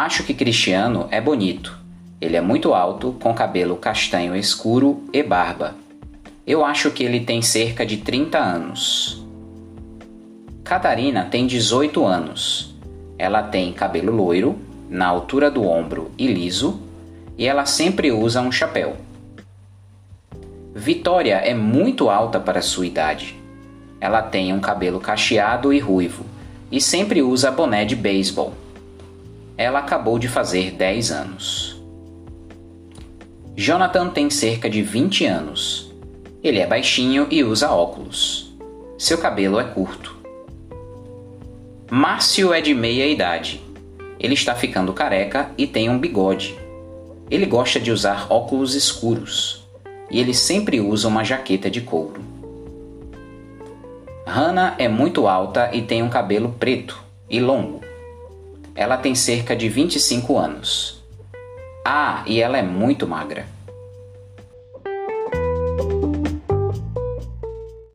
Acho que Cristiano é bonito. Ele é muito alto, com cabelo castanho escuro e barba. Eu acho que ele tem cerca de 30 anos. Catarina tem 18 anos. Ela tem cabelo loiro, na altura do ombro e liso, e ela sempre usa um chapéu. Vitória é muito alta para sua idade. Ela tem um cabelo cacheado e ruivo e sempre usa boné de beisebol. Ela acabou de fazer 10 anos. Jonathan tem cerca de 20 anos. Ele é baixinho e usa óculos. Seu cabelo é curto. Márcio é de meia idade. Ele está ficando careca e tem um bigode. Ele gosta de usar óculos escuros e ele sempre usa uma jaqueta de couro. Hannah é muito alta e tem um cabelo preto e longo. Ela tem cerca de 25 anos. Ah, e ela é muito magra.